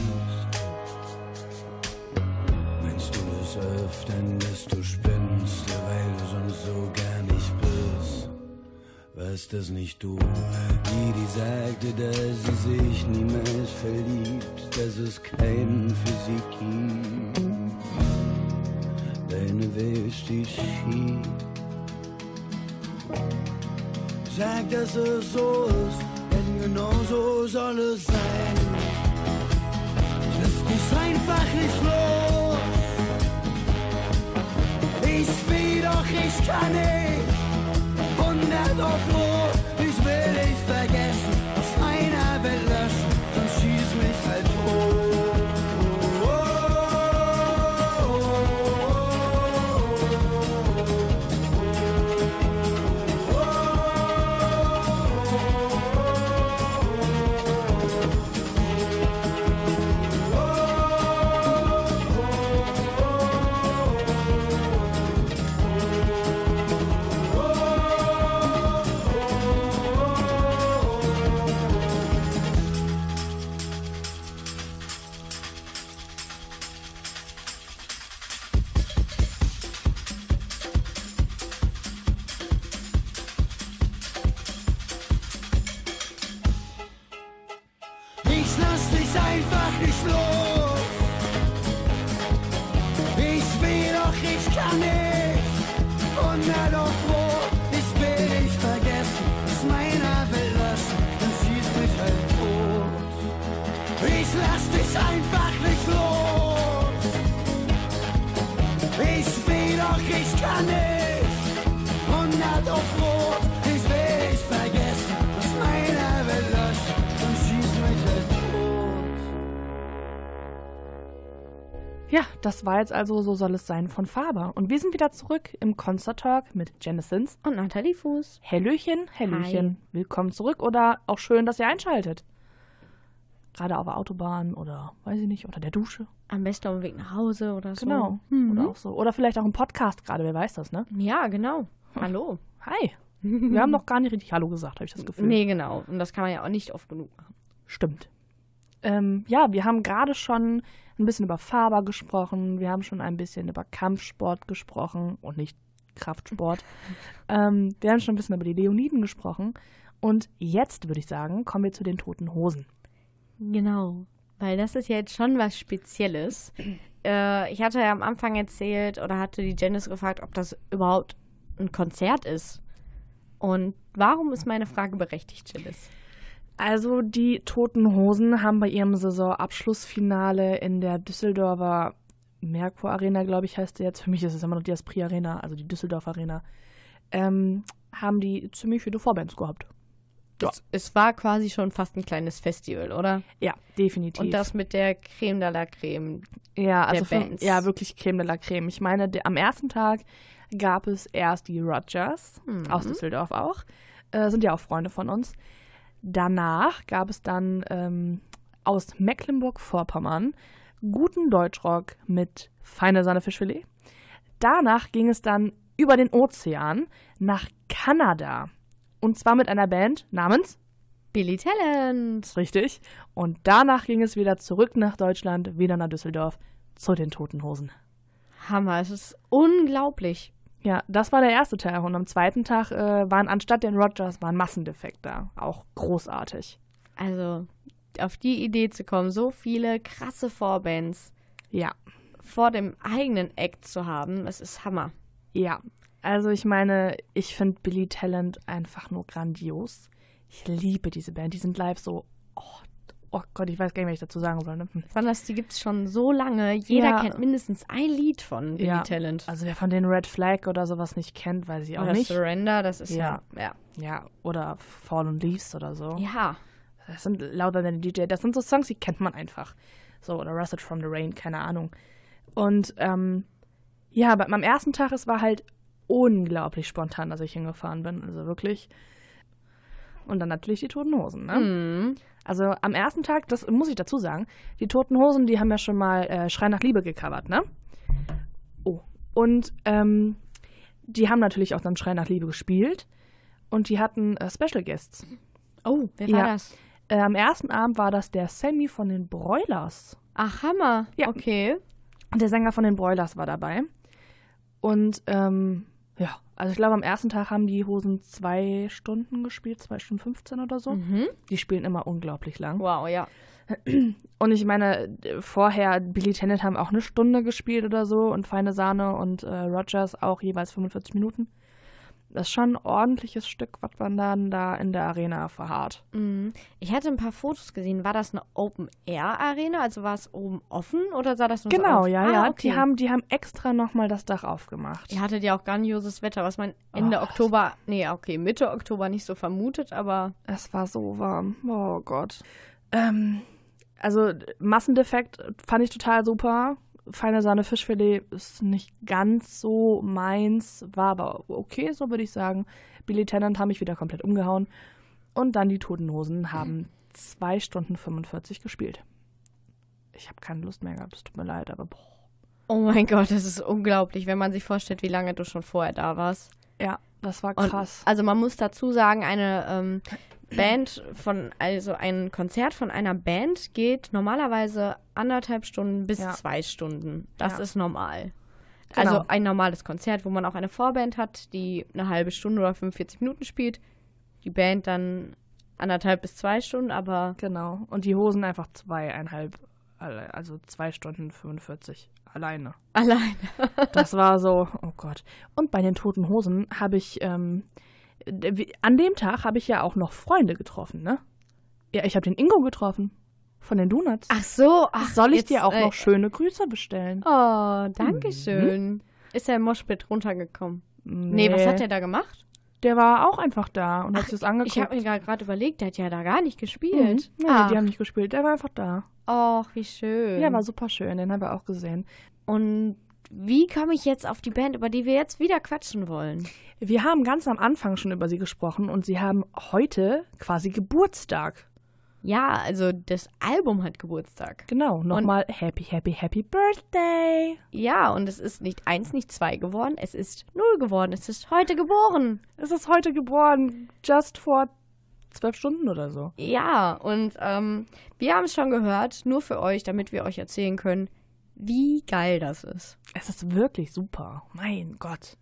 Meinst du es öfter, dass du spinnst, weil du sonst so gar nicht? Warst das nicht du, die die sagte, dass sie sich niemals verliebt, dass es keinen für sie gibt? Deine Welt steht schief. Sag, dass es so ist, denn genau so soll es sein. Lass dich einfach nicht los. Ich will doch, ich kann nicht. 100 auf Rot, ich will dich vergessen. Ja, das war jetzt also So soll es sein von Faber. Und wir sind wieder zurück im Concert Talk mit Janisons. Und Nathalie Fuß. Hallöchen, Hallöchen. Willkommen zurück oder auch schön, dass ihr einschaltet. Gerade auf der Autobahn oder, weiß ich nicht, unter der Dusche. Am besten auf dem Weg nach Hause oder so. Genau. Mhm. Oder auch so. Oder vielleicht auch im Podcast gerade, wer weiß das, ne? Ja, genau. Hallo. Hi. [LAUGHS] Wir haben noch gar nicht richtig Hallo gesagt, habe ich das Gefühl. Nee, genau. Und das kann man ja auch nicht oft genug machen. Stimmt. Ähm, ja, wir haben gerade schon ein bisschen über Faber gesprochen. Wir haben schon ein bisschen über Kampfsport gesprochen und nicht Kraftsport. [LAUGHS] ähm, wir haben schon ein bisschen über die Leoniden gesprochen. Und jetzt würde ich sagen, kommen wir zu den toten Hosen. Genau. Weil das ist ja jetzt schon was Spezielles. [CLEARS THROAT] Äh, ich hatte ja am Anfang erzählt oder hatte die Janice gefragt, ob das überhaupt ein Konzert ist. Und warum ist meine Frage berechtigt, Janice? Also die Toten Hosen haben bei ihrem Saisonabschlussfinale in der Düsseldorfer Merkur Arena, glaube ich, heißt sie jetzt. Für mich ist es immer noch die Esprit Arena, also die Düsseldorf Arena. Ähm, haben die ziemlich viele Vorbands gehabt. Ja. Es, es war quasi schon fast ein kleines Festival, oder? Ja, definitiv. Und das mit der Creme de la Creme. ja, also Bands. ja, wirklich Creme de la Creme. Ich meine, der, am ersten Tag gab es erst die Rogers, Mhm. aus Düsseldorf auch. Äh, sind ja auch Freunde von uns. Danach gab es dann ähm, aus Mecklenburg-Vorpommern guten Deutschrock mit feiner Sahne Fischfilet. Danach ging es dann über den Ozean nach Kanada. Und zwar mit einer Band namens Billy Talent. richtig. Und danach ging es wieder zurück nach Deutschland, wieder nach Düsseldorf, zu den Toten Hosen. Hammer, es ist unglaublich. Ja, das war der erste Tag. Und am zweiten Tag äh, waren anstatt den Rogers waren Massendefekt da. Auch großartig. Also, auf die Idee zu kommen, so viele krasse Vorbands Ja, vor dem eigenen Act zu haben, es ist Hammer. ja. Also ich meine, ich finde Billy Talent einfach nur grandios. Ich liebe diese Band. Die sind live so. Oh, oh Gott, ich weiß gar nicht, was ich dazu sagen soll. Ne? Hm. Besonders die gibt es schon so lange. Jeder Ja. kennt mindestens ein Lied von Billy Ja. Talent. Also wer von den Red Flag oder sowas nicht kennt, weiß ich auch Oder nicht. Surrender, das ist Ja. ja. Ja. Oder Fallen Leaves oder so. ja. Das sind lauter deine DJ. Das sind so Songs, die kennt man einfach. So, oder Rusted from the Rain, keine Ahnung. Und ähm, ja, aber am ersten Tag, es war halt unglaublich spontan, dass ich hingefahren bin. Also wirklich. Und dann natürlich die Toten Hosen, ne? Mhm. Also am ersten Tag, das muss ich dazu sagen, die Toten Hosen, die haben ja schon mal äh, Schrei nach Liebe gecovert, ne? Oh. Und ähm, die haben natürlich auch dann Schrei nach Liebe gespielt. Und die hatten äh, Special Guests. Oh, wer war Ja. das? Äh, am ersten Abend war das der Sammy von den Broilers. Ach, Hammer. Ja. Okay. Und der Sänger von den Broilers war dabei. Und ähm, ja, also ich glaube, am ersten Tag haben die Hosen zwei Stunden gespielt, zwei Stunden 15 oder so. Mhm. Die spielen immer unglaublich lang. Wow, ja. Und ich meine, vorher, Billy Tennant haben auch eine Stunde gespielt oder so und Feine Sahne und äh, Rogers auch jeweils 45 Minuten. Das ist schon ein ordentliches Stück, was man dann da in der Arena verharrt. Mhm. Ich hatte ein paar Fotos gesehen. War das eine Open-Air-Arena? Also war es oben offen oder sah das nur so Genau, aus? ja, ah, ja. Okay. Die, haben, die haben extra nochmal das Dach aufgemacht. Ihr hattet ja auch grandioses Wetter, was man Ende Oh. Oktober, nee, okay, Mitte Oktober nicht so vermutet, aber Es war so warm. Oh Gott. Ähm, also Massendefekt fand ich total super. Feine Sahne Fischfilet ist nicht ganz so meins, war aber okay, so würde ich sagen. Billy Tennant haben mich wieder komplett umgehauen. Und dann die Toten Hosen haben 2 Stunden 45 gespielt. Ich habe keine Lust mehr gehabt, es tut mir leid, aber boah. oh mein Gott, das ist unglaublich, wenn man sich vorstellt, wie lange du schon vorher da warst. Ja, das war Und, krass. Also man muss dazu sagen, eine ähm, Band von, also ein Konzert von einer Band geht normalerweise anderthalb Stunden bis Ja. zwei Stunden. Das Ja. ist normal. Genau. Also ein normales Konzert, wo man auch eine Vorband hat, die eine halbe Stunde oder 45 Minuten spielt. Die Band dann anderthalb bis zwei Stunden, aber Genau. Und die Hosen einfach zweieinhalb, also zwei Stunden 45 alleine. alleine. [LAUGHS] Das war so, oh Gott. Und bei den toten Hosen habe ich, ähm, an dem Tag habe ich ja auch noch Freunde getroffen, ne? Ja, ich habe den Ingo getroffen. Von den Donuts. Ach so, ach, Soll ich jetzt, dir auch äh, noch schöne Grüße bestellen? Oh, danke schön. Ist er im Moshpit runtergekommen? Nee, was hat der da gemacht? Der war auch einfach da und hat sich das angeguckt. Ich habe mir gerade überlegt, der hat ja da gar nicht Mhm. gespielt. Nee, Ah. die haben nicht gespielt. Der war einfach da. Och, wie schön. Ja, war super schön. Den haben wir auch gesehen. Und wie komme ich jetzt auf die Band, über die wir jetzt wieder quatschen wollen? Wir haben ganz am Anfang schon über sie gesprochen und sie haben heute quasi Geburtstag. Ja, also das Album hat Geburtstag. Genau, nochmal Happy, Happy, Happy Birthday. Ja, und es ist nicht eins, nicht zwei geworden, es ist null geworden. Es ist heute geboren. Es ist heute geboren, just vor zwölf Stunden oder so. Ja, und ähm, wir haben es schon gehört, nur für euch, damit wir euch erzählen können, wie geil das ist. Es ist wirklich super. Mein Gott.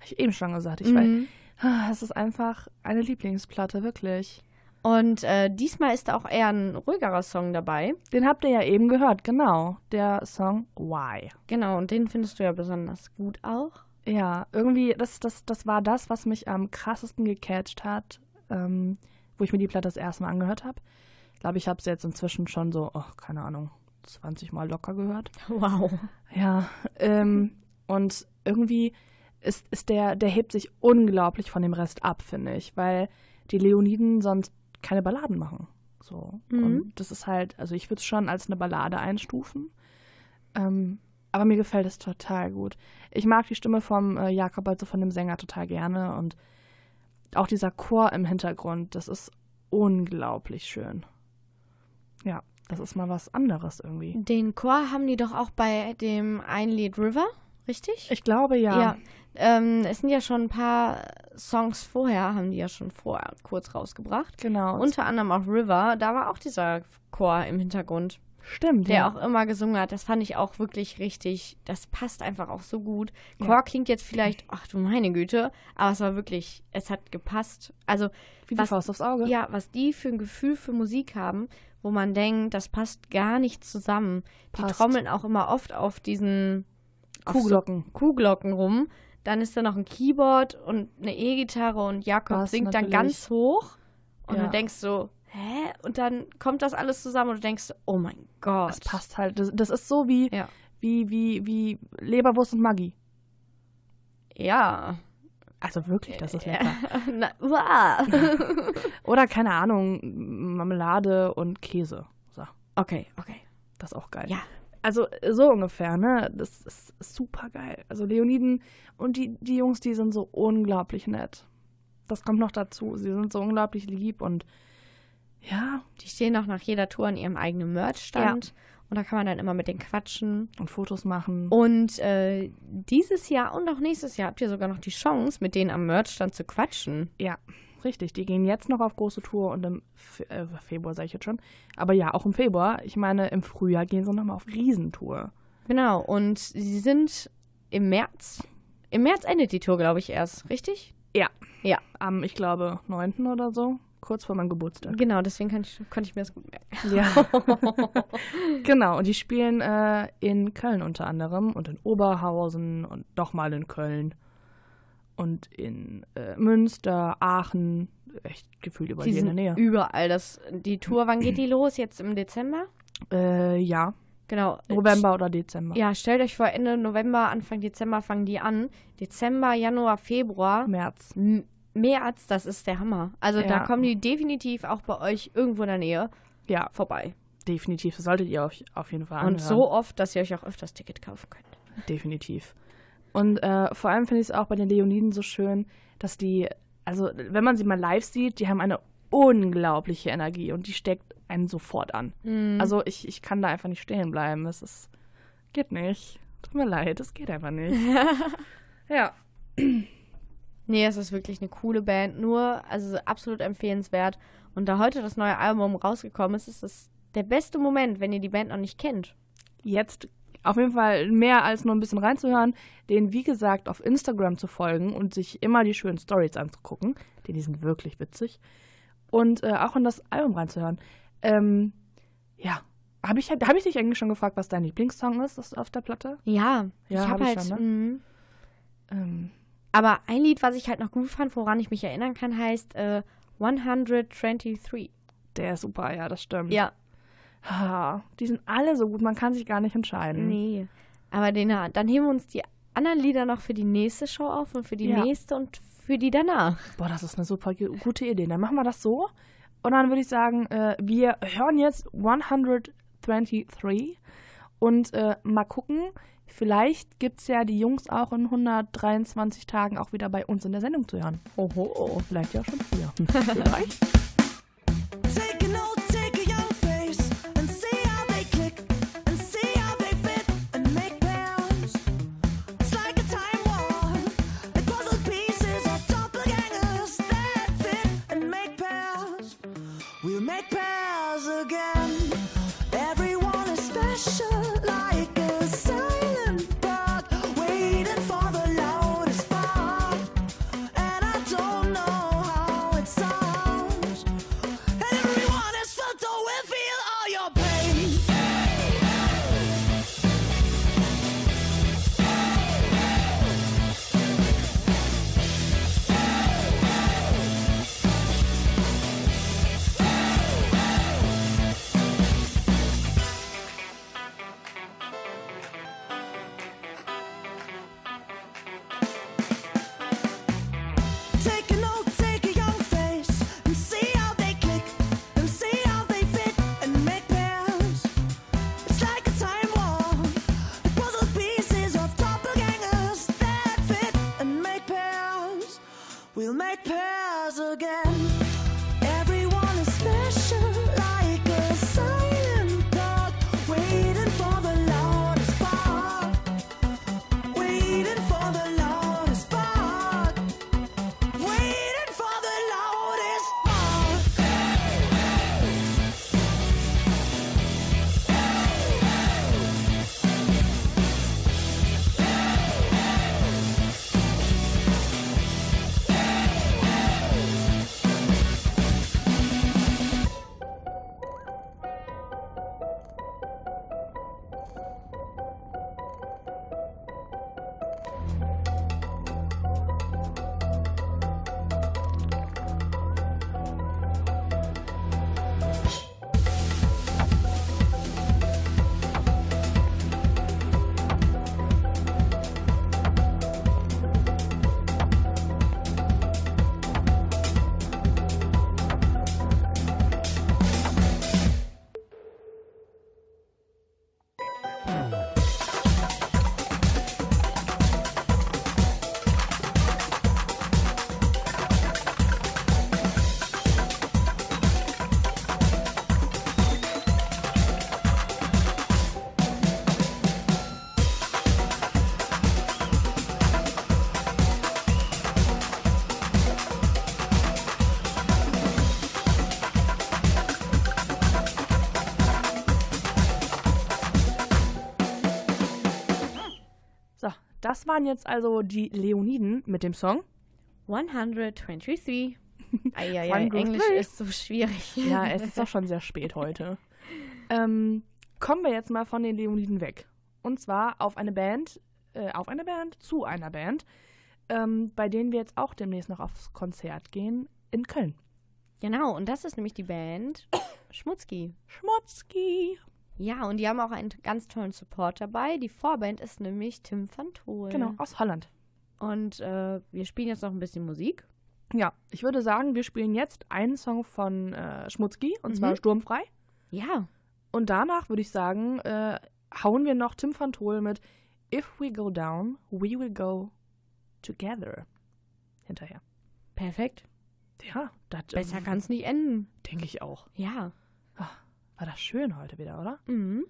Hab ich eben schon gesagt. Ich Mhm. weiß, ah, es ist einfach eine Lieblingsplatte, wirklich. Und äh, diesmal ist da auch eher ein ruhigerer Song dabei. Den habt ihr ja eben gehört, genau. Der Song Why. Genau, und den findest du ja besonders gut auch. Ja, irgendwie, das, das, das war das, was mich am krassesten gecatcht hat, ähm, wo ich mir die Platte das erste Mal angehört habe. Ich glaube, ich habe sie jetzt inzwischen schon so, oh, keine Ahnung, 20 Mal locker gehört. Wow. Ja, ähm, und irgendwie ist, ist der, der hebt sich unglaublich von dem Rest ab, finde ich, weil die Leoniden sonst keine Balladen machen. So. Mhm. Und das ist halt, also ich würde es schon als eine Ballade einstufen. Ähm, aber mir gefällt es total gut. Ich mag die Stimme vom äh, Jakob, also von dem Sänger, total gerne. Und auch dieser Chor im Hintergrund, das ist unglaublich schön. Ja, das ist mal was anderes irgendwie. Den Chor haben die doch auch bei dem einen Lied River, richtig? Ich glaube ja. Ja. Ähm, es sind ja schon ein paar Songs vorher, haben die ja schon vorher kurz rausgebracht. Genau. Unter anderem auch River, da war auch dieser Chor im Hintergrund, stimmt, der ja. auch immer gesungen hat. Das fand ich auch wirklich richtig, das passt einfach auch so gut. Ja. Chor klingt jetzt vielleicht, ach du meine Güte, aber es war wirklich, es hat gepasst. Also, Wie die was- Faust aufs Auge. ja, was die für ein Gefühl für Musik haben, wo man denkt, das passt gar nicht zusammen. Die Passt. trommeln auch immer oft auf diesen Kuhglocken. So Kuhglocken rum. Dann ist da noch ein Keyboard und eine E-Gitarre und Jakob Bass singt dann natürlich. ganz hoch. Und Ja. du denkst so, hä? Und dann kommt das alles zusammen und du denkst, oh mein Gott. Es passt halt. Das, das ist so wie, Ja. wie, wie, wie Leberwurst und Maggi. Ja. Also wirklich, das ist lecker. [LAUGHS] Na, uah. [LAUGHS] Oder keine Ahnung, Marmelade und Käse. So, okay, okay. das ist auch geil. Ja. Also so ungefähr, ne? Das ist super geil. Also Leoniden und die, die Jungs, die sind so unglaublich nett. Das kommt noch dazu. Sie sind so unglaublich lieb und ja, Die stehen auch nach jeder Tour an ihrem eigenen Merchstand. Und da kann man dann immer mit denen quatschen. und Fotos machen. Und äh, dieses Jahr und auch nächstes Jahr habt ihr sogar noch die Chance, mit denen am Merchstand zu quatschen. Ja, richtig. Die gehen jetzt noch auf große Tour und im Fe äh, Februar, sage ich jetzt schon. Aber ja, auch im Februar. Ich meine, im Frühjahr gehen sie nochmal auf Riesentour. Genau. Und sie sind im März. Im März endet die Tour, glaube ich, erst, richtig? Ja. Ja. Am, ich glaube, 9. oder so. Kurz vor meinem Geburtstag. Genau, deswegen kann ich, konnte ich mir das gut merken. Ja. [LAUGHS] genau. Und die spielen äh, in Köln unter anderem und in Oberhausen und doch mal in Köln. Und in äh, Münster, Aachen, echt gefühlt überall Die in der Nähe. überall. Das, die Tour, wann geht die los? Jetzt im Dezember? Äh, ja, Genau. November oder Dezember. Ja, stellt euch vor, Ende November, Anfang Dezember fangen die an. Dezember, Januar, Februar. März. M- März, das ist der Hammer. Also da Ja. kommen die definitiv auch bei euch irgendwo in der Nähe Ja, vorbei. definitiv. Das solltet ihr auf, auf jeden Fall Und anhören. so oft, dass ihr euch auch öfters Ticket kaufen könnt. Definitiv. Und äh, vor allem finde ich es auch bei den Leoniden so schön, dass die, also wenn man sie mal live sieht, die haben eine unglaubliche Energie und die steckt einen sofort an. Also ich, ich kann da einfach nicht stehen bleiben. Es ist, geht nicht. Tut mir leid, es geht einfach nicht. [LAUGHS] ja. Nee, es ist wirklich eine coole Band. Nur, also absolut empfehlenswert. Und da heute das neue Album rausgekommen ist, ist es der beste Moment, wenn ihr die Band noch nicht kennt. Jetzt auf jeden Fall mehr als nur ein bisschen reinzuhören, denen wie gesagt auf Instagram zu folgen und sich immer die schönen Stories anzugucken, denn die sind wirklich witzig. und äh, auch in das Album reinzuhören. Ähm, ja, habe ich, hab ich dich eigentlich schon gefragt, was dein Lieblingssong ist das auf der Platte? Ja, Ja, ich hab habe ich halt. schon, ne? mhm. Ähm, Aber ein Lied, was ich halt noch gut fand, woran ich mich erinnern kann, heißt äh, 123. der ist super, ja, das stimmt. Ja, Die sind alle so gut, man kann sich gar nicht entscheiden. nee. Aber den, dann heben wir uns die anderen Lieder noch für die nächste Show auf und für die Ja. nächste und für die danach. Boah, das ist eine super gu- gute Idee. Dann machen wir das so. Und dann würde ich sagen, äh, wir hören jetzt 123 und äh, mal gucken. Vielleicht gibt es ja die Jungs auch in 123 Tagen auch wieder bei uns in der Sendung zu hören. Oho, vielleicht ja schon früher. [LAUGHS] Vielleicht. Das waren jetzt also die Leoniden mit dem Song. 123. [LAUGHS] Eieiei, 123. Englisch ist so schwierig. Ja, es [LAUGHS] ist auch schon sehr spät heute. Ähm, kommen wir jetzt mal von den Leoniden weg. Und zwar auf eine Band, äh, auf eine Band, zu einer Band, ähm, bei denen wir jetzt auch demnächst noch aufs Konzert gehen in Köln. Genau, und das ist nämlich die Band Schmutzki. Schmutzki. Ja, und die haben auch einen ganz tollen Support dabei. Die Vorband ist nämlich Tim van Tol. Genau, aus Holland. Und äh, wir spielen jetzt noch ein bisschen Musik. Ja, ich würde sagen, wir spielen jetzt einen Song von äh, Schmutzki, und Mhm. zwar Sturmfrei. Ja, Und danach würde ich sagen, äh, hauen wir noch Tim van Tol mit If we go down, we will go together hinterher. perfekt. Ja, das Besser kann es nicht enden. denke ich auch. Ja. War das schön heute wieder, oder? Mhm.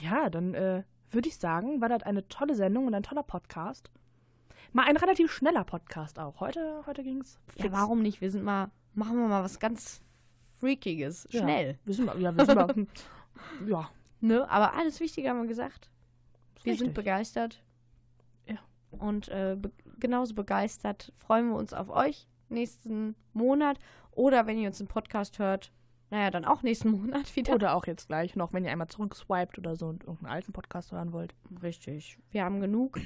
Ja, dann äh, würde ich sagen, war das eine tolle Sendung und ein toller Podcast. Mal ein relativ schneller Podcast auch. Heute, heute ging es. Ja, warum nicht? Wir sind mal, machen wir mal was ganz Freakiges. Ja. Schnell. Wir sind mal, ja, wir sind mal, [LAUGHS] ja, Ne? Aber alles Wichtige haben wir gesagt. Wir richtig. sind begeistert. Ja. Und äh, be genauso begeistert freuen wir uns auf euch nächsten Monat Oder wenn ihr uns im Podcast hört, naja, dann auch nächsten [LAUGHS] Monat wieder. Oder auch jetzt gleich noch, wenn ihr einmal zurückswiped oder so und irgendeinen alten Podcast hören wollt. Richtig. Wir haben genug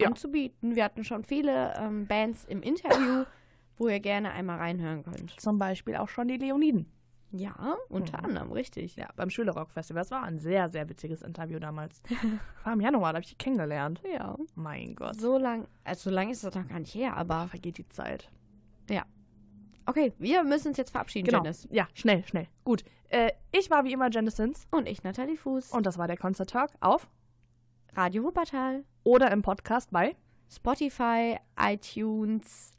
Ja. anzubieten. Wir hatten schon viele ähm, Bands im Interview, [LAUGHS] wo ihr gerne einmal reinhören könnt. Zum Beispiel auch schon die Leoniden. Ja, unter Mhm. anderem, richtig. Ja, beim Schülerrock-Festival. Das war ein sehr, sehr witziges Interview damals. [LAUGHS] War im Januar, da habe ich die kennengelernt. Ja. Mein Gott. So lang, also so lang ist das noch gar nicht her, aber vergeht die Zeit. Okay, wir müssen uns jetzt verabschieden, Genau. Janice. Ja, schnell, schnell. Gut. Äh, ich war wie immer Janice Sins Und ich, Nathalie Fuß. und das war der Concert Talk auf Radio Wuppertal, oder im Podcast bei Spotify, iTunes,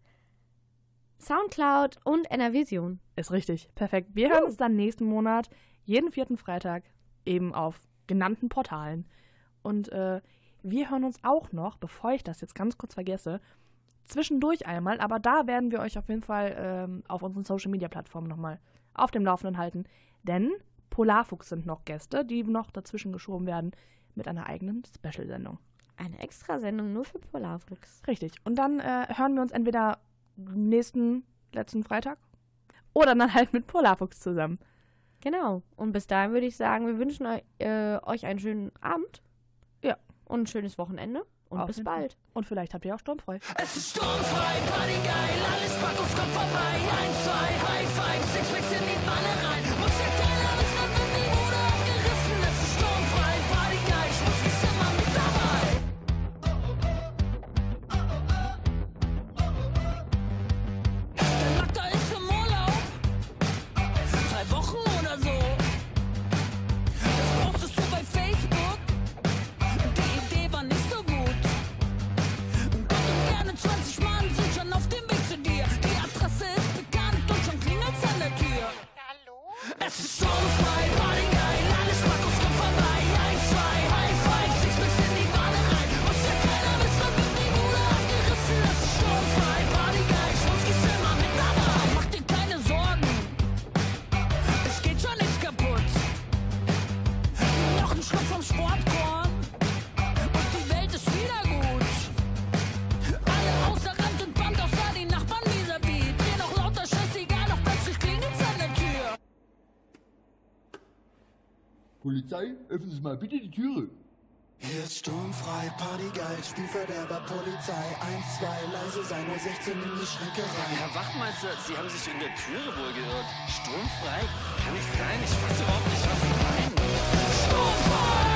Soundcloud und Enervision. Ist richtig. Perfekt. Wir hören uns dann nächsten Monat, jeden vierten Freitag, eben auf genannten Portalen. Und äh, wir hören uns auch noch, bevor ich das jetzt ganz kurz vergesse, zwischendurch einmal, aber da werden wir euch auf jeden Fall ähm, auf unseren Social Media Plattformen nochmal auf dem Laufenden halten. Denn Polarfuchs sind noch Gäste, die noch dazwischen geschoben werden mit einer eigenen Special-Sendung. Eine Extrasendung nur für Polarfuchs. Richtig. Und dann äh, hören wir uns entweder nächsten, letzten Freitag oder dann halt mit Polarfuchs zusammen. Genau. Und bis dahin würde ich sagen, wir wünschen eu äh, euch einen schönen Abend. Ja. Und ein schönes Wochenende. Und Auf bis bald. Und vielleicht habt ihr auch sturmfrei. Es ist sturmfrei, Party Polizei, öffnen Sie mal bitte die Türe. Hier ist sturmfrei, Partygeil, Spielverderber, Polizei. Eins, zwei, leise sein, nur 16 in die Schränke rein. Herr Wachmeister, Sie haben sich in der Türe wohl geirrt. Sturmfrei? Kann nicht sein. Ich weiß überhaupt nicht, was Sie meinen. We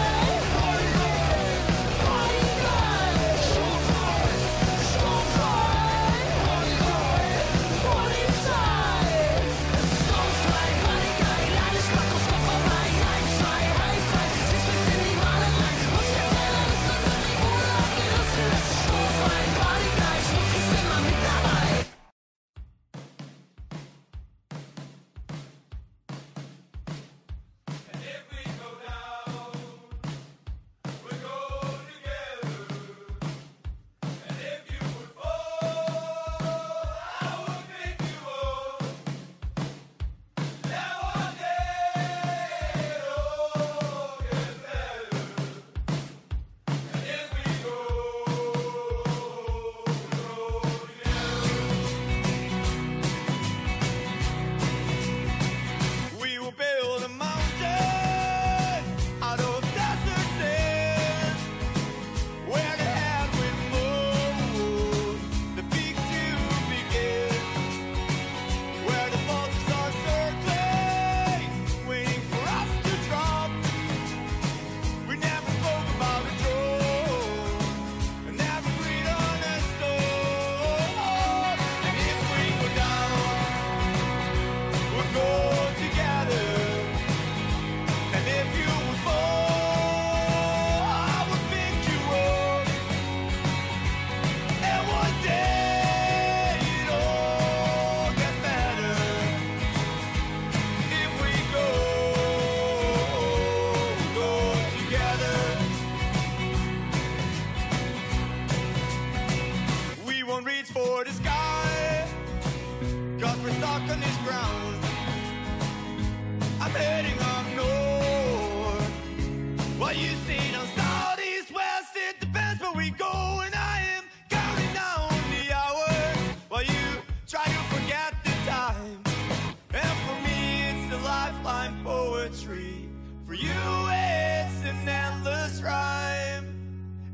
poetry. For you, it's an endless rhyme.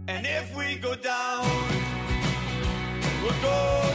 And if we go down, we'll go.